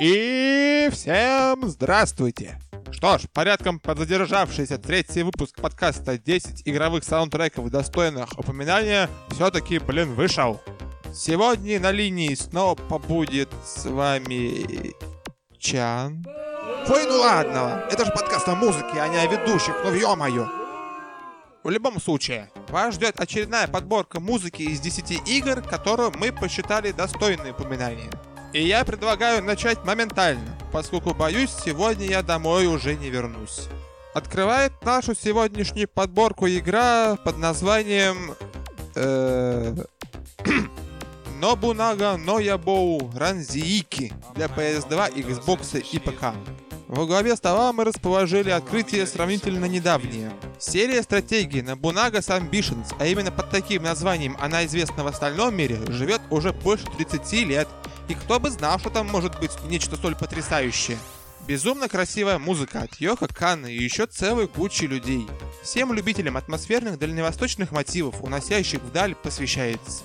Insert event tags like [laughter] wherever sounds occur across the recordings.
И всем здравствуйте! Что ж, порядком подзадержавшийся третий выпуск подкаста 10 игровых саундтреков, достойных упоминания, все-таки, блин, вышел. Сегодня на линии снова побудет с вами Чан. Ой, ну ладно, это же подкаст о музыке, а не о ведущих, ну ё-моё. В любом случае, вас ждет очередная подборка музыки из 10 игр, которую мы посчитали достойной упоминания. И я предлагаю начать моментально, поскольку боюсь, сегодня я домой уже не вернусь. Открывает нашу сегодняшнюю подборку игра под названием... Э... [clears throat] Нобунага Ноябоу Ранзиики для PS2, Xbox и ПК. Во главе стола мы расположили открытие сравнительно недавнее. Серия стратегии Nobunaga's Ambitions, а именно под таким названием она известна в остальном мире, живет уже больше 30 лет. И кто бы знал, что там может быть нечто столь потрясающее. Безумно красивая музыка от Йока Канна и еще целой кучи людей. Всем любителям атмосферных дальневосточных мотивов, уносящих вдаль, посвящается.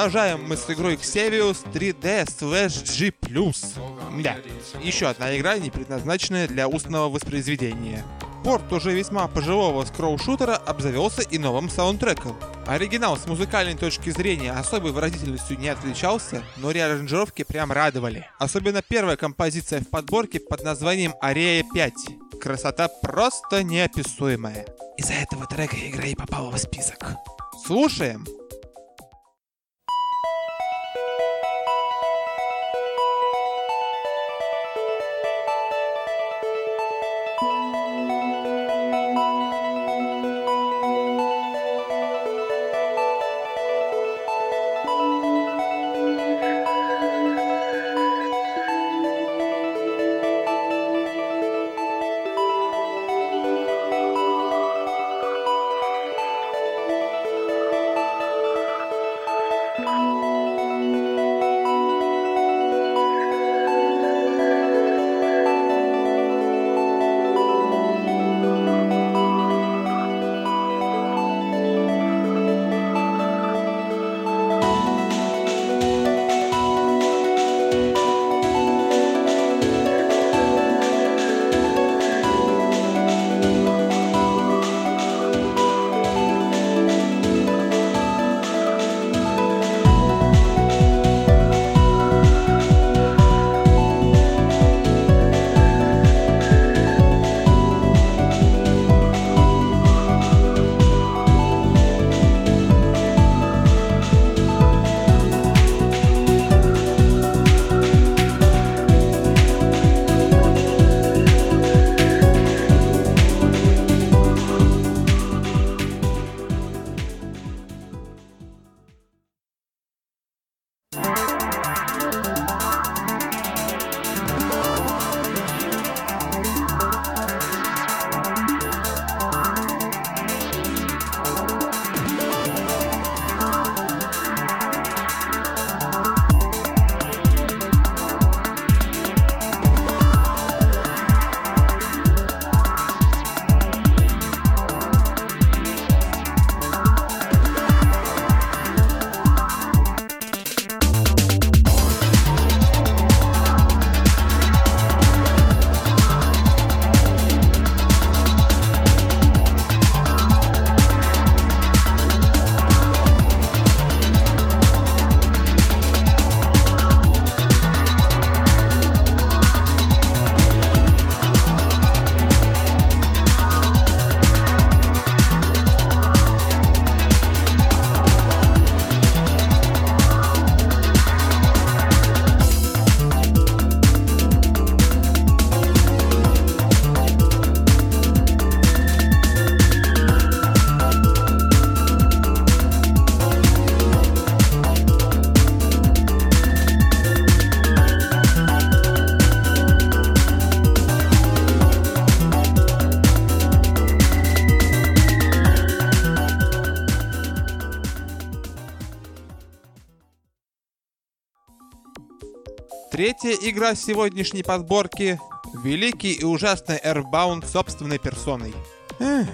Продолжаем мы с игрой Xevious 3D Slash G+. Да, еще одна игра, не предназначенная для устного воспроизведения. Порт уже весьма пожилого скроу-шутера обзавелся и новым саундтреком. Оригинал с музыкальной точки зрения особой выразительностью не отличался, но реаранжировки прям радовали. Особенно первая композиция в подборке под названием Арея 5. Красота просто неописуемая. Из-за этого трека игра и попала в список. Слушаем! Bye. Третья игра сегодняшней подборки — великий и ужасный Airbound собственной персоной. Эх,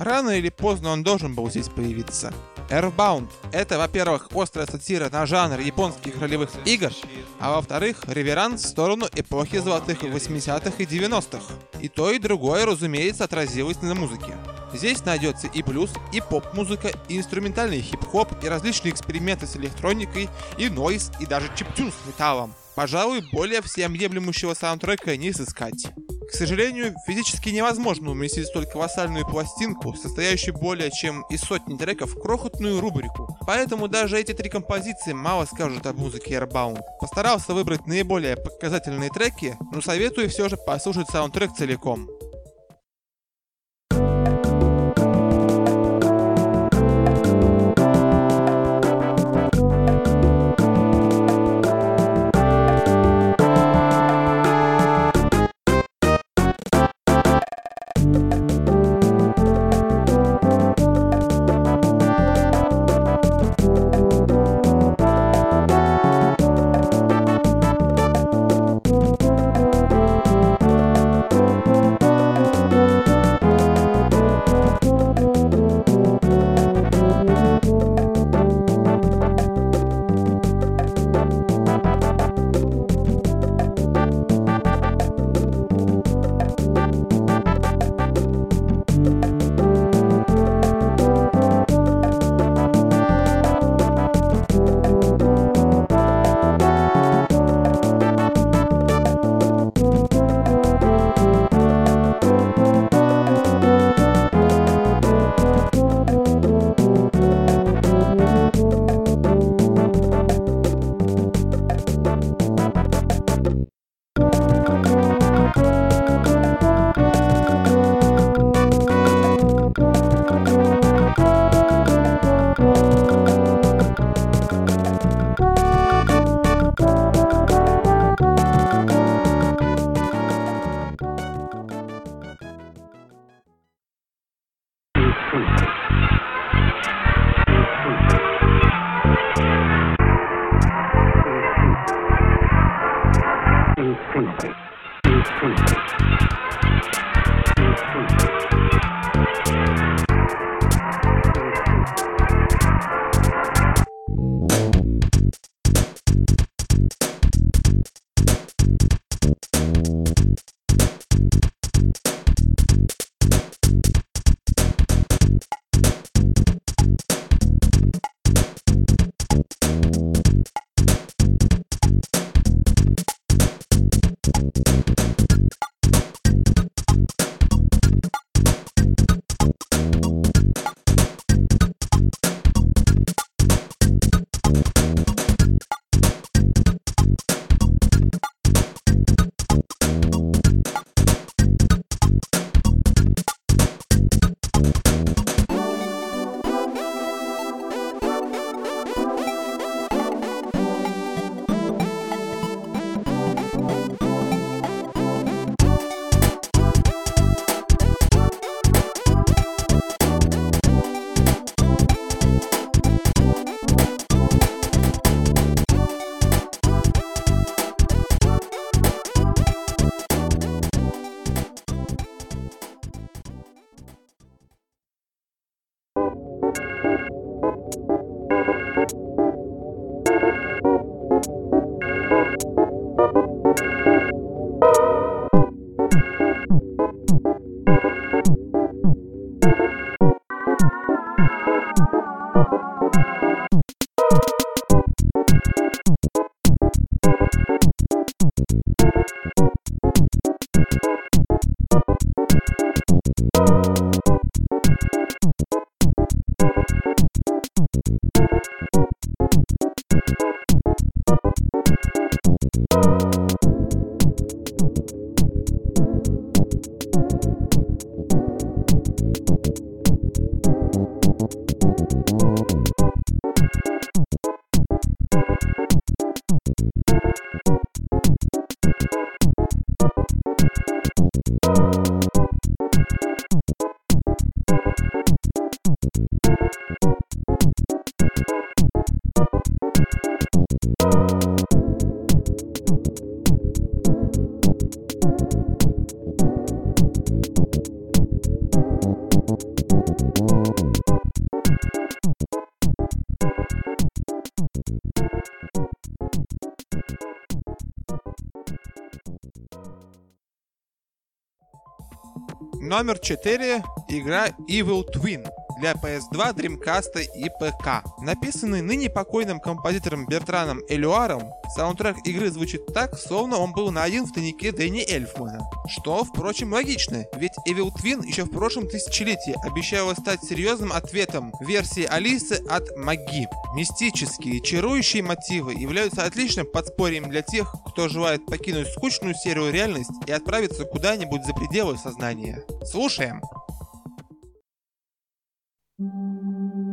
рано или поздно он должен был здесь появиться. Airbound — это, во-первых, острая сатира на жанр японских ролевых игр, а во-вторых, реверанс в сторону эпохи золотых 80-х и 90-х. И то, и другое, разумеется, отразилось на музыке. Здесь найдется и блюз, и поп-музыка, и инструментальный хип-хоп, и различные эксперименты с электроникой, и нойз, и даже чиптюн с металлом. Пожалуй, более всеобъемлющего саундтрека не сыскать. К сожалению, физически невозможно уместить столь колоссальную пластинку, состоящую более чем из сотни треков, в крохотную рубрику. Поэтому даже эти три композиции мало скажут о музыке Airbound. Постарался выбрать наиболее показательные треки, но советую все же послушать саундтрек целиком. Номер 4. Игра Evil Twin для PS2, Dreamcast и ПК. Написанный ныне покойным композитором Бертраном Элюаром, саундтрек игры звучит так, словно он был на один в тайнике Дэнни Эльфмана. Что, впрочем, логично, ведь Evil Twin еще в прошлом тысячелетии обещала стать серьезным ответом версии Алисы от Маги. Мистические, чарующие мотивы являются отличным подспорьем для тех, кто желает покинуть скучную серую реальность и отправиться куда-нибудь за пределы сознания. Слушаем! Música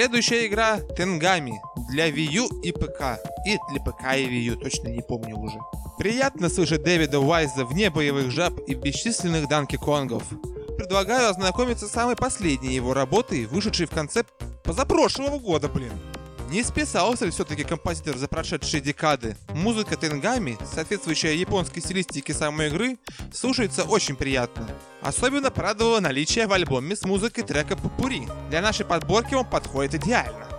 Следующая игра Тенгами для Wii U и ПК. И для ПК и Wii U, точно не помню уже. Приятно слышать Дэвида Уайза вне боевых жаб и бесчисленных Данки Конгов. Предлагаю ознакомиться с самой последней его работой, вышедшей в конце позапрошлого года, блин. Не списался ли все-таки композитор за прошедшие декады? Музыка Тенгами, соответствующая японской стилистике самой игры, слушается очень приятно. Особенно порадовало наличие в альбоме с музыкой трека Пупури. Для нашей подборки он подходит идеально.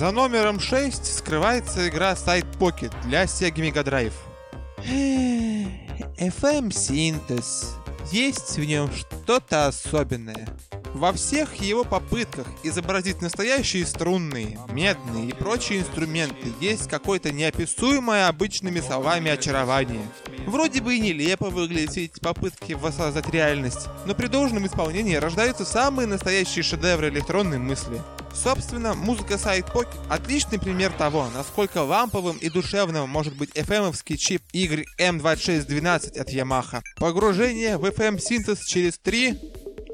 За номером 6 скрывается игра Side Pocket для Sega Mega Drive. FM Synthез. Есть в нем что-то особенное. Во всех его попытках изобразить настоящие струнные, медные и прочие инструменты есть какое-то неописуемое обычными словами очарование. Вроде бы и нелепо выглядят все эти попытки воссоздать реальность, но при должном исполнении рождаются самые настоящие шедевры электронной мысли. Собственно, музыка Sidepocket — отличный пример того, насколько ламповым и душевным может быть FM-овский чип YM2612 от Yamaha. Погружение в FM-синтез через 3,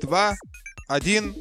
2, один.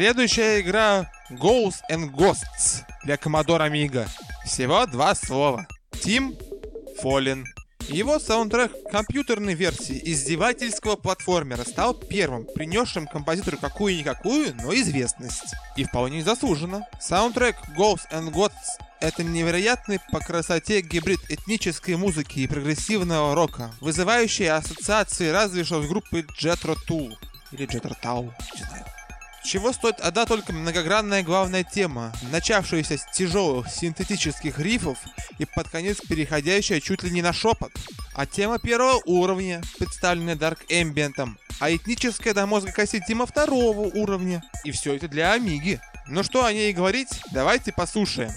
Следующая игра Ghosts and Ghosts для Commodore Amiga. Всего два слова. Team Fallen. Его саундтрек компьютерной версии издевательского платформера стал первым, принесшим композитору какую-никакую, но известность. И вполне заслуженно. Саундтрек Ghosts and Ghosts это невероятный по красоте гибрид этнической музыки и прогрессивного рока, вызывающий ассоциации разве что с группой Jetro Tool или Jetro Tau, не знаю. Чего стоит одна только многогранная главная тема, начавшаяся с тяжелых синтетических рифов и под конец переходящая чуть ли не на шепот. А тема первого уровня, представленная Dark Ambient, а этническая до мозга кости тема второго уровня. И все это для Амиги. Ну что о ней говорить, давайте послушаем.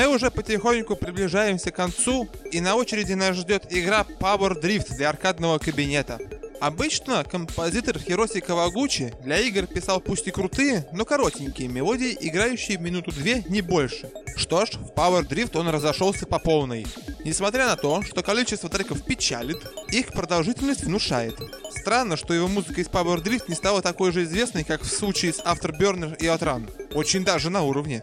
Мы уже потихоньку приближаемся к концу, и на очереди нас ждет игра Power Drift для аркадного кабинета. Обычно композитор Хироси Кавагучи для игр писал пусть и крутые, но коротенькие мелодии, играющие минуту-две, не больше. Что ж, в Power Drift он разошелся по полной. Несмотря на то, что количество треков печалит, их продолжительность внушает. Странно, что его музыка из Power Drift не стала такой же известной, как в случае с Afterburner и Outrun. Очень даже на уровне.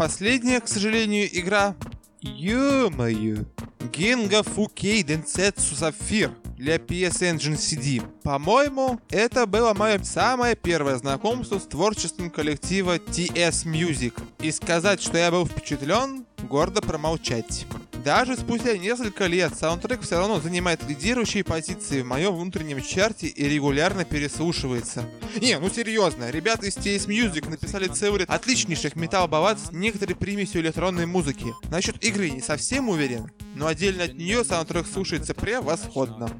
Предпоследняя, к сожалению, игра... Ё-моё! Genga Fukei Densetsu Sapphire для PS Engine CD. По-моему, это было мое самое первое знакомство с творчеством коллектива TS Music. И сказать, что я был впечатлен, гордо промолчать. Даже спустя несколько лет саундтрек все равно занимает лидирующие позиции в моем внутреннем чарте и регулярно переслушивается. Не, ну серьезно, ребята из TS Music написали ряд отличнейших металл-баллад с некоторой примесью электронной музыки. Насчет игры не совсем уверен, но отдельно от нее саундтрек слушается превосходно.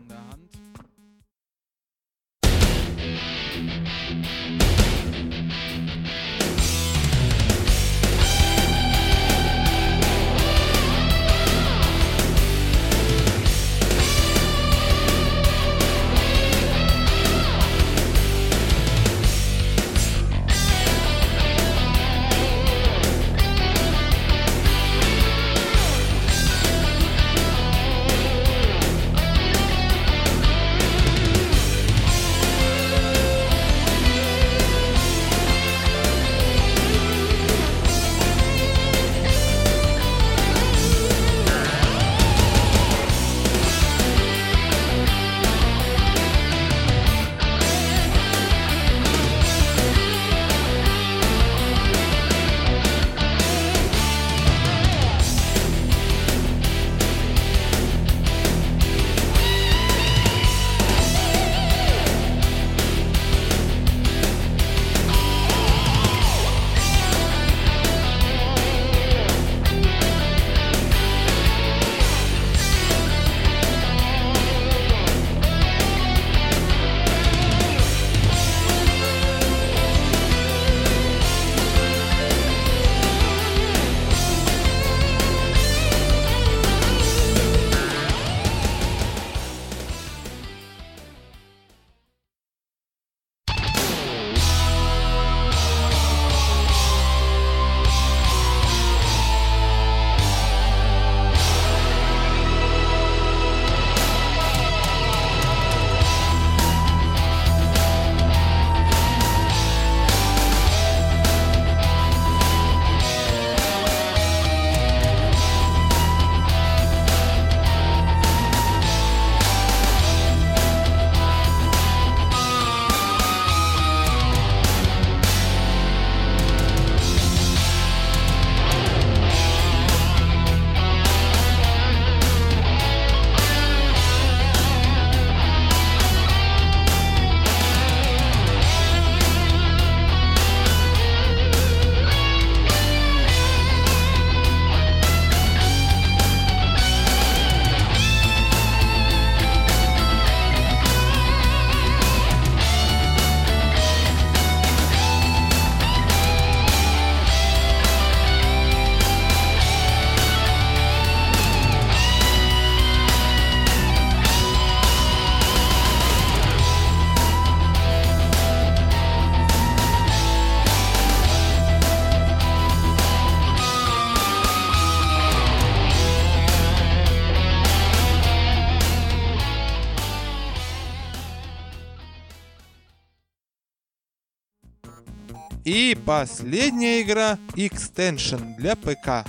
И последняя игра Extension для ПК.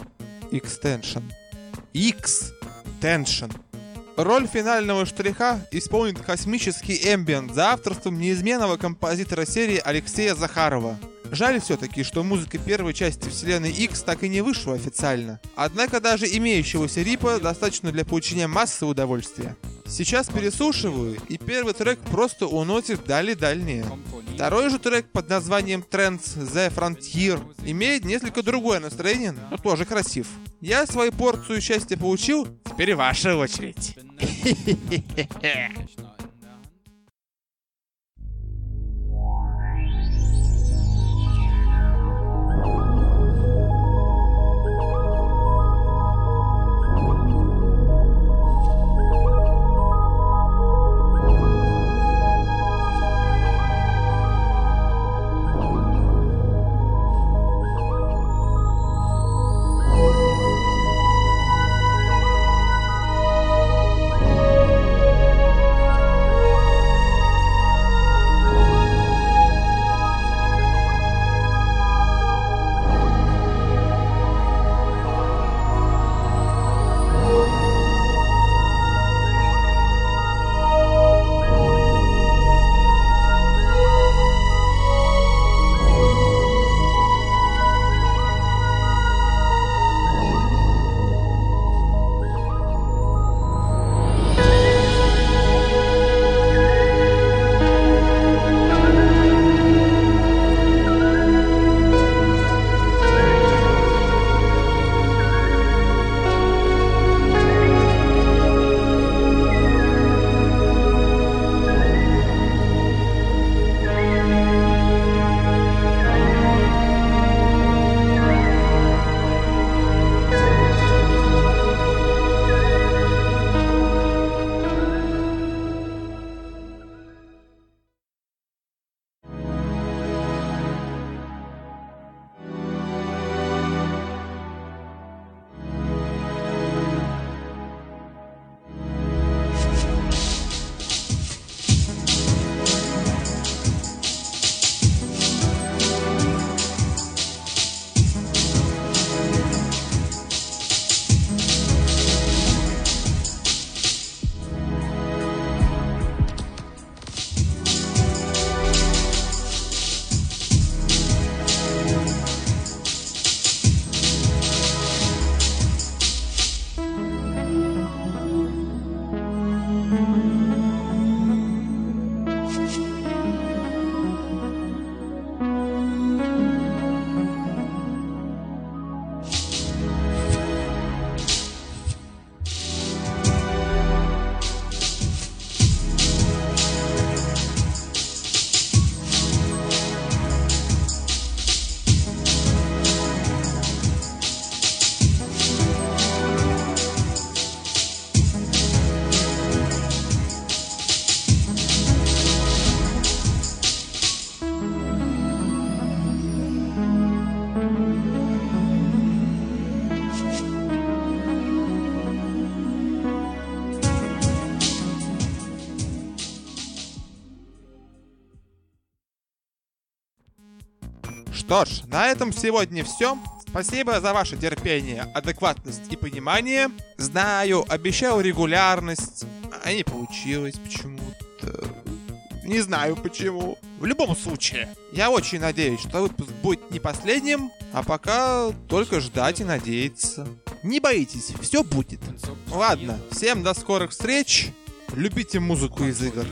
Extension. X-Tension. Роль финального штриха исполнит космический эмбиент за авторством неизменного композитора серии Алексея Захарова. Жаль все-таки, что музыка первой части вселенной X так и не вышла официально. Однако даже имеющегося рипа достаточно для получения массы удовольствия. Сейчас пересушиваю, и первый трек просто уносит дали дальние. Второй же трек под названием Trends The Frontier имеет несколько другое настроение, но тоже красив. Я свою порцию счастья получил, теперь ваша очередь. [laughs] [laughs] Что ж, на этом сегодня все. Спасибо за ваше терпение, адекватность и понимание. Знаю, обещал регулярность, а не получилось почему-то. Не знаю почему. В любом случае, я очень надеюсь, что выпуск будет не последним, а пока только ждать и надеяться. Не боитесь, все будет. Ладно, всем до скорых встреч. Любите музыку из игр.